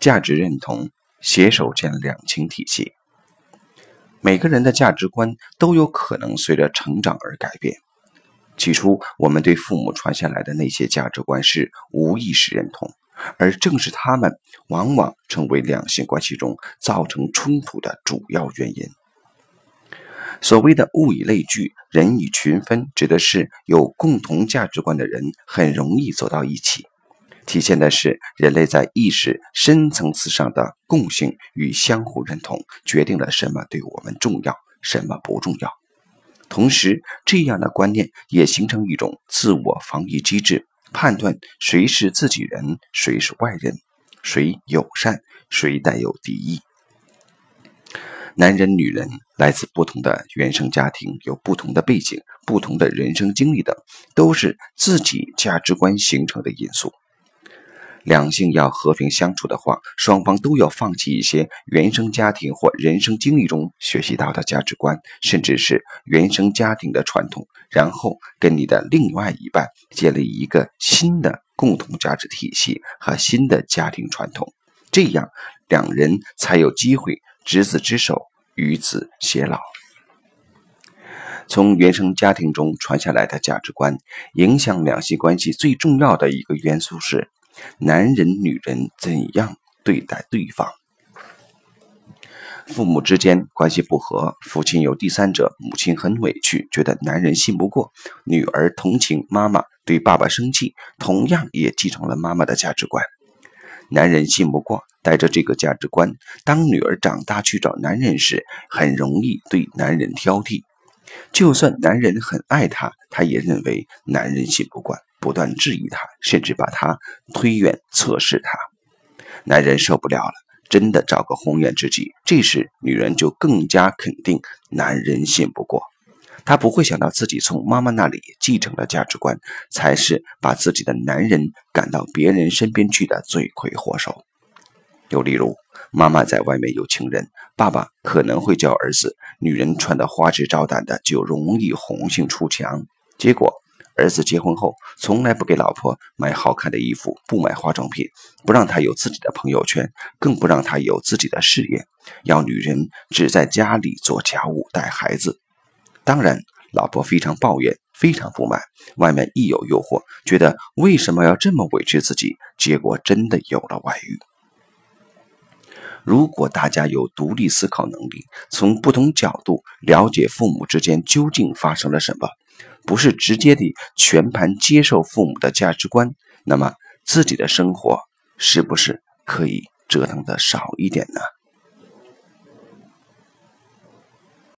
价值认同携手建两清体系。每个人的价值观都有可能随着成长而改变。起初，我们对父母传下来的那些价值观是无意识认同，而正是他们往往成为两性关系中造成冲突的主要原因。所谓的物以类聚，人以群分，指的是有共同价值观的人很容易走到一起，体现的是人类在意识深层次上的共性与相互认同，决定了什么对我们重要，什么不重要。同时，这样的观念也形成一种自我防御机制，判断谁是自己人，谁是外人，谁友善，谁带有敌意。男人、女人来自不同的原生家庭，有不同的背景、不同的人生经历等，都是自己价值观形成的因素。两性要和平相处的话，双方都要放弃一些原生家庭或人生经历中学习到的价值观，甚至是原生家庭的传统，然后跟你的另外一半建立一个新的共同价值体系和新的家庭传统，这样两人才有机会执子之手。与子偕老，从原生家庭中传下来的价值观，影响两性关系最重要的一个元素是：男人、女人怎样对待对方。父母之间关系不和，父亲有第三者，母亲很委屈，觉得男人信不过；女儿同情妈妈，对爸爸生气，同样也继承了妈妈的价值观。男人信不过，带着这个价值观，当女儿长大去找男人时，很容易对男人挑剔。就算男人很爱她，她也认为男人信不过，不断质疑他，甚至把他推远、测试他。男人受不了了，真的找个红颜知己。这时，女人就更加肯定男人信不过。她不会想到自己从妈妈那里继承的价值观，才是把自己的男人赶到别人身边去的罪魁祸首。又例如，妈妈在外面有情人，爸爸可能会教儿子：女人穿的花枝招展的就容易红杏出墙。结果，儿子结婚后从来不给老婆买好看的衣服，不买化妆品，不让她有自己的朋友圈，更不让她有自己的事业，要女人只在家里做家务、带孩子。当然，老婆非常抱怨，非常不满。外面一有诱惑，觉得为什么要这么委屈自己？结果真的有了外遇。如果大家有独立思考能力，从不同角度了解父母之间究竟发生了什么，不是直接的全盘接受父母的价值观，那么自己的生活是不是可以折腾的少一点呢？